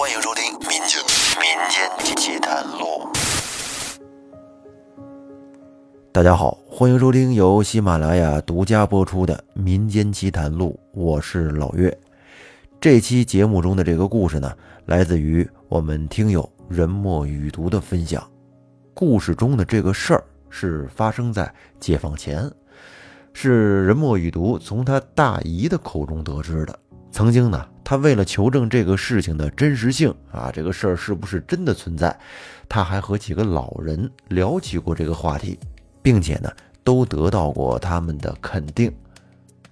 欢迎收听《民间民间奇谈录》。大家好，欢迎收听由喜马拉雅独家播出的《民间奇谈录》，我是老岳。这期节目中的这个故事呢，来自于我们听友人墨雨读的分享。故事中的这个事儿是发生在解放前，是人墨雨读从他大姨的口中得知的。曾经呢，他为了求证这个事情的真实性啊，这个事儿是不是真的存在，他还和几个老人聊起过这个话题，并且呢，都得到过他们的肯定。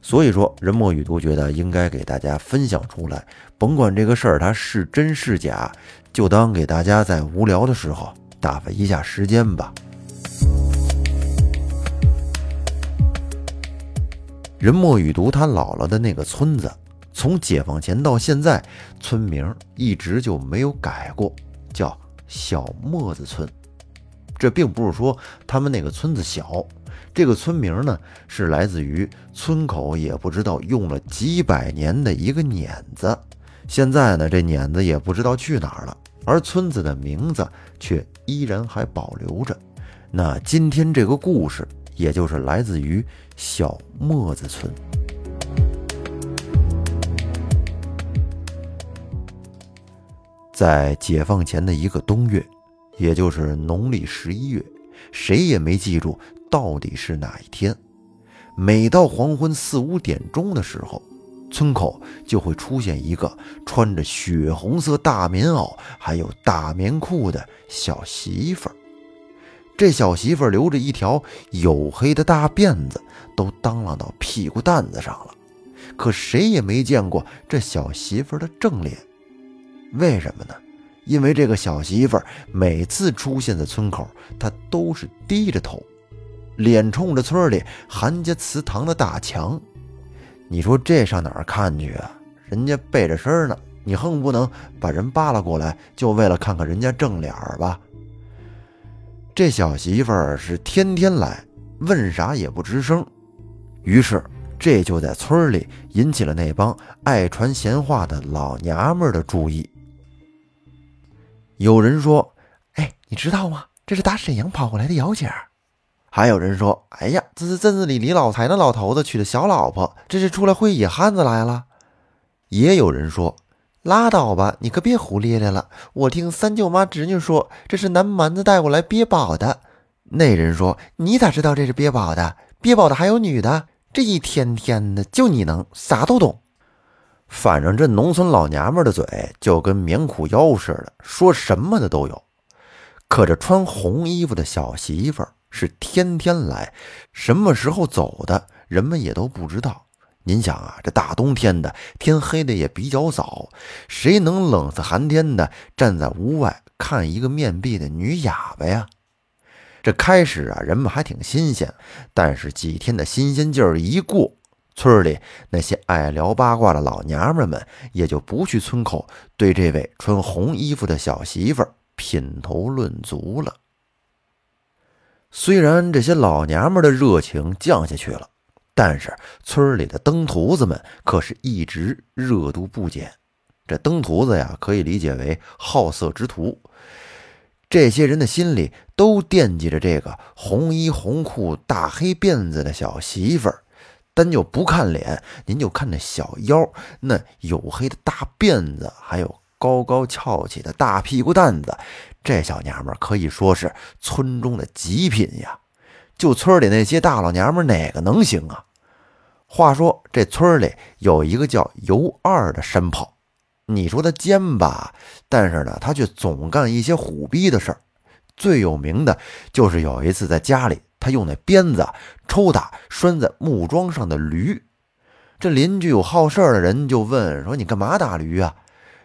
所以说，人墨雨都觉得应该给大家分享出来，甭管这个事儿它是真是假，就当给大家在无聊的时候打发一下时间吧。人墨雨读他姥姥的那个村子。从解放前到现在，村名一直就没有改过，叫小磨子村。这并不是说他们那个村子小，这个村名呢是来自于村口也不知道用了几百年的一个碾子。现在呢，这碾子也不知道去哪儿了，而村子的名字却依然还保留着。那今天这个故事，也就是来自于小磨子村。在解放前的一个冬月，也就是农历十一月，谁也没记住到底是哪一天。每到黄昏四五点钟的时候，村口就会出现一个穿着血红色大棉袄、还有大棉裤的小媳妇儿。这小媳妇儿留着一条黝黑的大辫子，都当啷到屁股蛋子上了。可谁也没见过这小媳妇儿的正脸。为什么呢？因为这个小媳妇儿每次出现在村口，她都是低着头，脸冲着村里韩家祠堂的大墙。你说这上哪儿看去啊？人家背着身呢，你恨不能把人扒拉过来，就为了看看人家正脸吧？这小媳妇儿是天天来，问啥也不吱声。于是这就在村里引起了那帮爱传闲话的老娘们的注意。有人说：“哎，你知道吗？这是打沈阳跑过来的姚姐儿。”还有人说：“哎呀，这是镇子里李老财那老头子娶的小老婆，这是出来会野汉子来了。”也有人说：“拉倒吧，你可别胡咧咧了。我听三舅妈侄女说，这是南蛮子带过来憋宝的。”那人说：“你咋知道这是憋宝的？憋宝的还有女的？这一天天的，就你能啥都懂。”反正这农村老娘们的嘴就跟棉裤腰似的，说什么的都有。可这穿红衣服的小媳妇是天天来，什么时候走的，人们也都不知道。您想啊，这大冬天的，天黑的也比较早，谁能冷死寒天的站在屋外看一个面壁的女哑巴呀？这开始啊，人们还挺新鲜，但是几天的新鲜劲儿一过。村里那些爱聊八卦的老娘们们也就不去村口对这位穿红衣服的小媳妇品头论足了。虽然这些老娘们的热情降下去了，但是村里的登徒子们可是一直热度不减。这登徒子呀，可以理解为好色之徒。这些人的心里都惦记着这个红衣红裤、大黑辫子的小媳妇儿。单就不看脸，您就看那小腰，那黝黑的大辫子，还有高高翘起的大屁股蛋子，这小娘们可以说是村中的极品呀！就村里那些大老娘们，哪个能行啊？话说这村里有一个叫尤二的山炮，你说他奸吧，但是呢，他却总干一些虎逼的事儿。最有名的就是有一次在家里。他用那鞭子抽打拴在木桩上的驴，这邻居有好事的人就问说：“你干嘛打驴啊？”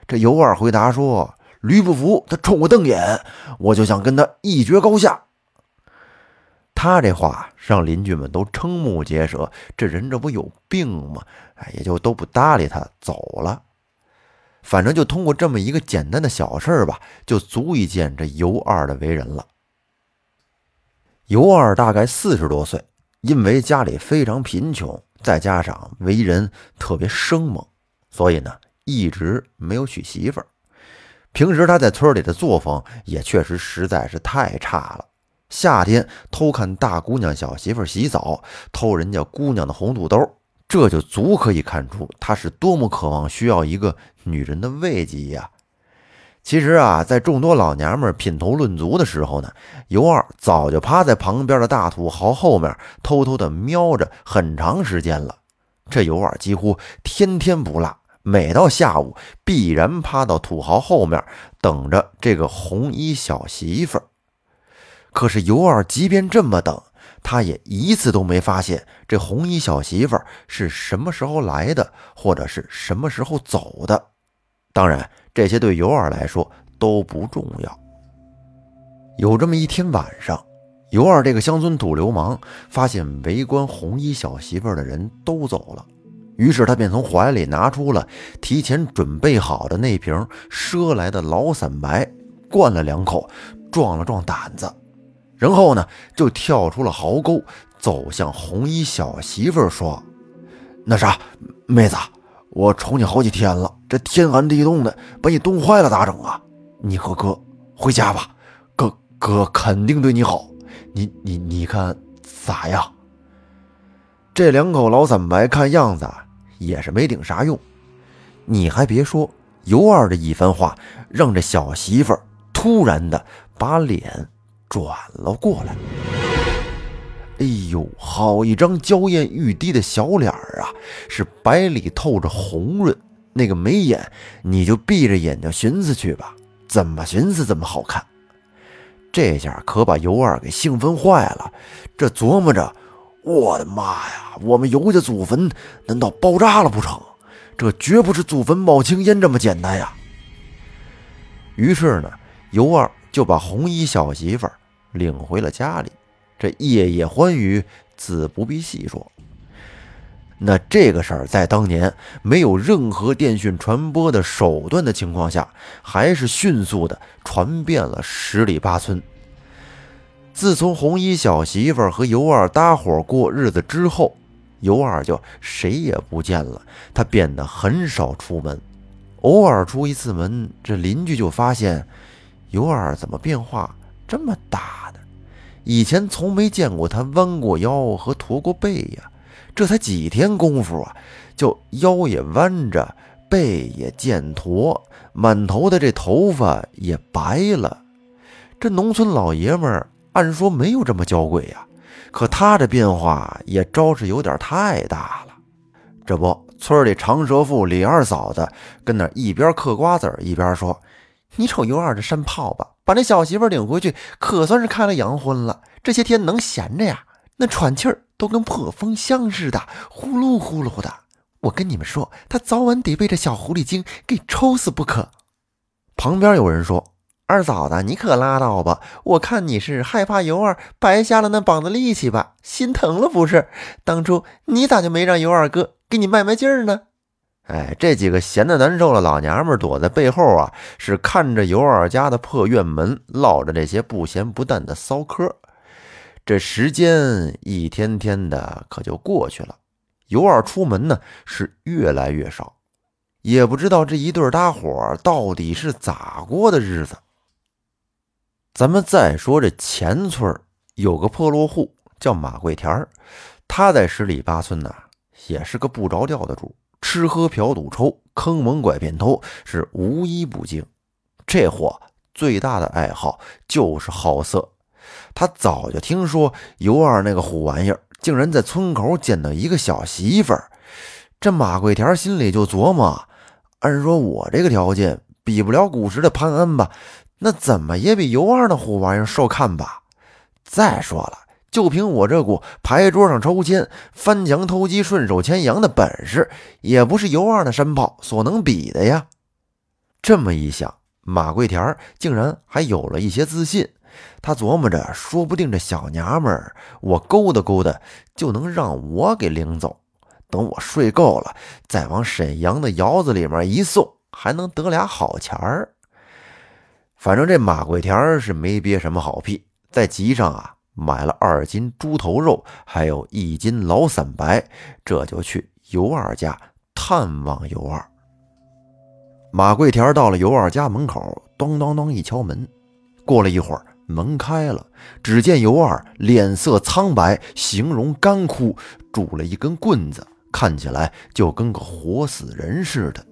这尤二回答说：“驴不服，他冲我瞪眼，我就想跟他一决高下。”他这话让邻居们都瞠目结舌，这人这不有病吗？哎，也就都不搭理他，走了。反正就通过这么一个简单的小事吧，就足以见这尤二的为人了。尤二大概四十多岁，因为家里非常贫穷，再加上为人特别生猛，所以呢一直没有娶媳妇儿。平时他在村里的作风也确实实在是太差了。夏天偷看大姑娘小媳妇洗澡，偷人家姑娘的红肚兜，这就足可以看出他是多么渴望需要一个女人的慰藉呀。其实啊，在众多老娘们品头论足的时候呢，尤二早就趴在旁边的大土豪后面偷偷的瞄着很长时间了。这尤二几乎天天不落，每到下午必然趴到土豪后面等着这个红衣小媳妇儿。可是尤二即便这么等，他也一次都没发现这红衣小媳妇儿是什么时候来的，或者是什么时候走的。当然。这些对尤二来说都不重要。有这么一天晚上，尤二这个乡村土流氓发现围观红衣小媳妇的人都走了，于是他便从怀里拿出了提前准备好的那瓶赊来的老散白，灌了两口，壮了壮胆子，然后呢，就跳出了壕沟，走向红衣小媳妇说：“那啥，妹子。”我瞅你好几天了，这天寒地冻的，把你冻坏了咋整啊？你和哥回家吧，哥哥肯定对你好。你你你看咋样？这两口老散白看样子也是没顶啥用。你还别说，尤二的一番话让这小媳妇突然的把脸转了过来。哎呦，好一张娇艳欲滴的小脸儿啊，是白里透着红润。那个眉眼，你就闭着眼睛寻思去吧，怎么寻思怎么好看。这下可把尤二给兴奋坏了，这琢磨着：我的妈呀，我们尤家祖坟难道爆炸了不成？这绝不是祖坟冒青烟这么简单呀！于是呢，尤二就把红衣小媳妇领回了家里。这夜夜欢愉，自不必细说。那这个事儿在当年没有任何电讯传播的手段的情况下，还是迅速的传遍了十里八村。自从红衣小媳妇和尤二搭伙过日子之后，尤二就谁也不见了，他变得很少出门，偶尔出一次门，这邻居就发现尤二怎么变化这么大呢？以前从没见过他弯过腰和驼过背呀，这才几天功夫啊，就腰也弯着，背也渐驼，满头的这头发也白了。这农村老爷们儿按说没有这么娇贵呀，可他这变化也招是有点太大了。这不，村里长舌妇李二嫂子跟那一边嗑瓜子一边说：“你瞅尤二这山炮吧。”把那小媳妇领回去，可算是开了洋荤了。这些天能闲着呀？那喘气儿都跟破风箱似的，呼噜呼噜的。我跟你们说，他早晚得被这小狐狸精给抽死不可。旁边有人说：“二嫂子，你可拉倒吧！我看你是害怕尤二白瞎了那膀子力气吧，心疼了不是？当初你咋就没让尤二哥给你卖卖劲儿呢？”哎，这几个闲的难受的老娘们躲在背后啊，是看着尤二家的破院门，唠着这些不咸不淡的骚嗑。这时间一天天的可就过去了，尤二出门呢是越来越少，也不知道这一对搭伙到底是咋过的日子。咱们再说这前村有个破落户叫马桂田他在十里八村呢也是个不着调的主。吃喝嫖赌抽，坑蒙拐骗偷，是无一不精。这货最大的爱好就是好色。他早就听说尤二那个虎玩意儿，竟然在村口捡到一个小媳妇儿。这马桂田心里就琢磨：按说我这个条件比不了古时的潘安吧，那怎么也比尤二那虎玩意儿受看吧？再说了。就凭我这股牌桌上抽签、翻墙偷鸡、顺手牵羊的本事，也不是尤二的山炮所能比的呀。这么一想，马桂田竟然还有了一些自信。他琢磨着，说不定这小娘们儿，我勾搭勾搭，就能让我给领走。等我睡够了，再往沈阳的窑子里面一送，还能得俩好钱儿。反正这马桂田是没憋什么好屁，在集上啊。买了二斤猪头肉，还有一斤老散白，这就去尤二家探望尤二。马桂田到了尤二家门口，咚咚咚一敲门。过了一会儿，门开了，只见尤二脸色苍白，形容干枯，拄了一根棍子，看起来就跟个活死人似的。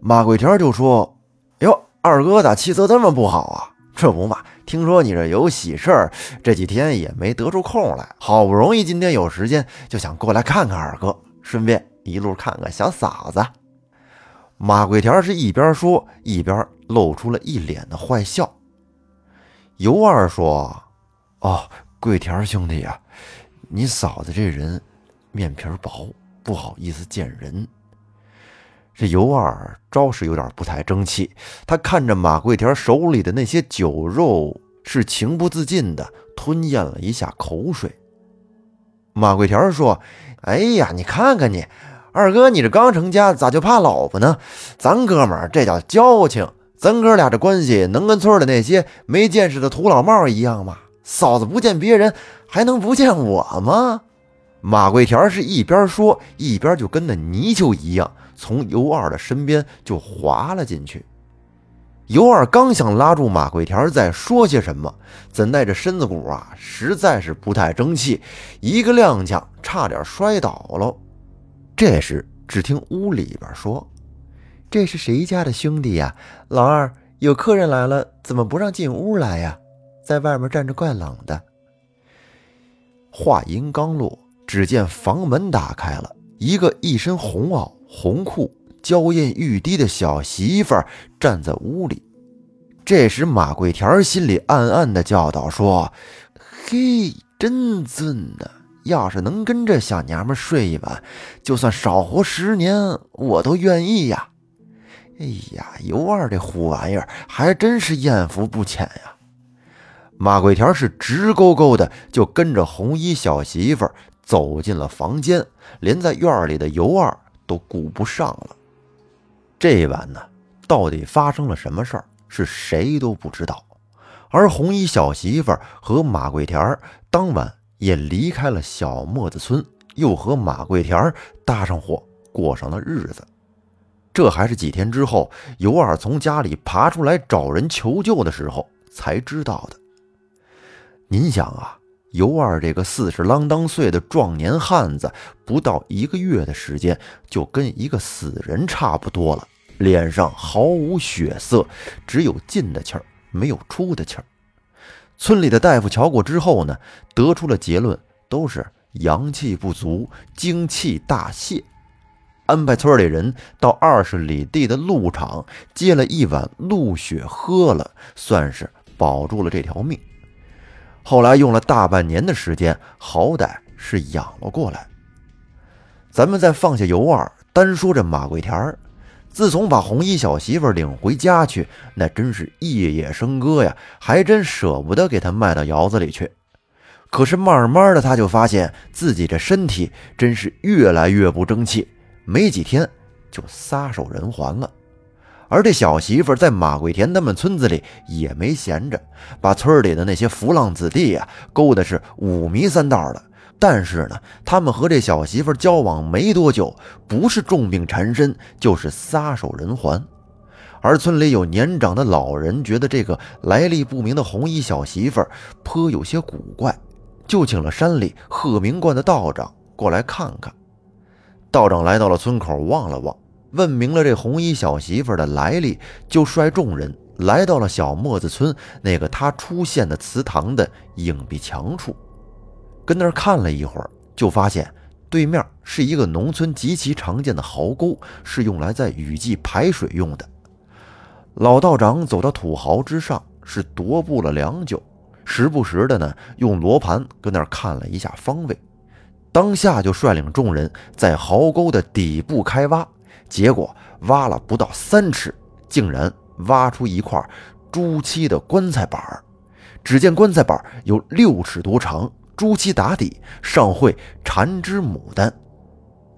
马桂田就说：“哟，二哥咋气色这么不好啊？这不嘛，听说你这有喜事儿，这几天也没得出空来，好不容易今天有时间，就想过来看看二哥，顺便一路看看小嫂子。”马桂田是一边说，一边露出了一脸的坏笑。尤二说：“哦，桂田兄弟呀，你嫂子这人面皮薄，不好意思见人。”这尤二着实有点不太争气，他看着马桂田手里的那些酒肉，是情不自禁的吞咽了一下口水。马桂田说：“哎呀，你看看你。”二哥，你这刚成家，咋就怕老婆呢？咱哥们儿这叫交情，咱哥俩这关系能跟村里那些没见识的土老帽一样吗？嫂子不见别人，还能不见我吗？马桂田是一边说，一边就跟那泥鳅一样，从尤二的身边就滑了进去。尤二刚想拉住马桂田再说些什么，怎奈这身子骨啊，实在是不太争气，一个踉跄，差点摔倒了。这时，只听屋里边说：“这是谁家的兄弟呀？老二，有客人来了，怎么不让进屋来呀？在外面站着怪冷的。”话音刚落，只见房门打开了，一个一身红袄、红裤、娇艳欲滴的小媳妇站在屋里。这时，马桂田心里暗暗的叫道：“说，嘿，真俊呐！”要是能跟这小娘们睡一晚，就算少活十年，我都愿意呀！哎呀，尤二这虎玩意儿还真是艳福不浅呀！马桂田是直勾勾的就跟着红衣小媳妇走进了房间，连在院里的尤二都顾不上了。这一晚呢，到底发生了什么事儿，是谁都不知道。而红衣小媳妇和马桂田当晚。也离开了小磨子村，又和马桂田搭上伙，过上了日子。这还是几天之后，尤二从家里爬出来找人求救的时候才知道的。您想啊，尤二这个四十啷当岁的壮年汉子，不到一个月的时间，就跟一个死人差不多了，脸上毫无血色，只有进的气儿，没有出的气儿。村里的大夫瞧过之后呢，得出了结论，都是阳气不足，精气大泄，安排村里人到二十里地的鹿场接了一碗鹿血喝了，算是保住了这条命。后来用了大半年的时间，好歹是养了过来。咱们再放下尤二，单说这马桂田儿。自从把红衣小媳妇领回家去，那真是夜夜笙歌呀，还真舍不得给她卖到窑子里去。可是慢慢的，他就发现自己这身体真是越来越不争气，没几天就撒手人寰了。而这小媳妇在马桂田他们村子里也没闲着，把村里的那些浮浪子弟呀勾的是五迷三道的。但是呢，他们和这小媳妇交往没多久，不是重病缠身，就是撒手人寰。而村里有年长的老人觉得这个来历不明的红衣小媳妇颇有些古怪，就请了山里鹤鸣观的道长过来看看。道长来到了村口，望了望，问明了这红衣小媳妇的来历，就率众人来到了小磨子村那个他出现的祠堂的影壁墙处。跟那儿看了一会儿，就发现对面是一个农村极其常见的壕沟，是用来在雨季排水用的。老道长走到土壕之上，是踱步了良久，时不时的呢用罗盘跟那儿看了一下方位，当下就率领众人在壕沟的底部开挖，结果挖了不到三尺，竟然挖出一块朱漆的棺材板只见棺材板有六尺多长。朱漆打底，上绘缠枝牡丹。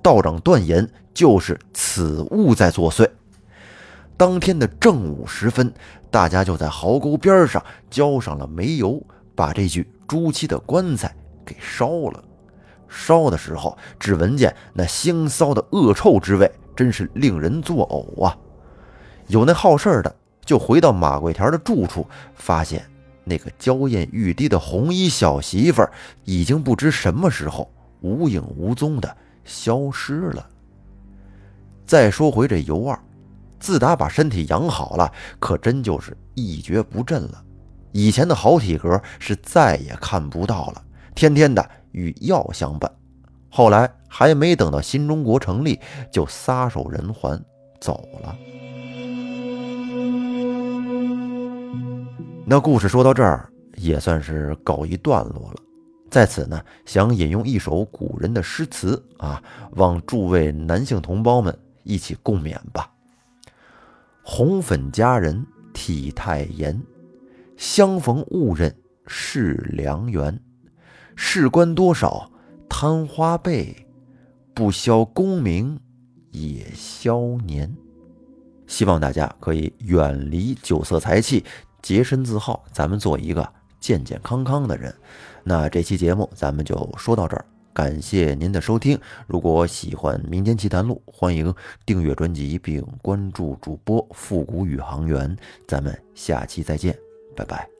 道长断言，就是此物在作祟。当天的正午时分，大家就在壕沟边上浇上了煤油，把这具朱漆的棺材给烧了。烧的时候，只闻见那腥臊的恶臭之味，真是令人作呕啊！有那好事的就回到马桂田的住处，发现那个娇艳欲滴的红衣小媳妇儿已经不知什么时候无影无踪的消失了。再说回这尤二，自打把身体养好了，可真就是一蹶不振了。以前的好体格是再也看不到了，天天的与药相伴。后来还没等到新中国成立，就撒手人寰走了。那故事说到这儿也算是告一段落了。在此呢，想引用一首古人的诗词啊，望诸位男性同胞们一起共勉吧。红粉佳人体态严。相逢误认是良缘，事关多少贪花辈，不消功名也消年。希望大家可以远离酒色财气，洁身自好，咱们做一个健健康康的人。那这期节目咱们就说到这儿，感谢您的收听。如果喜欢《民间奇谈录》，欢迎订阅专辑并关注主播复古宇航员。咱们下期再见。拜拜。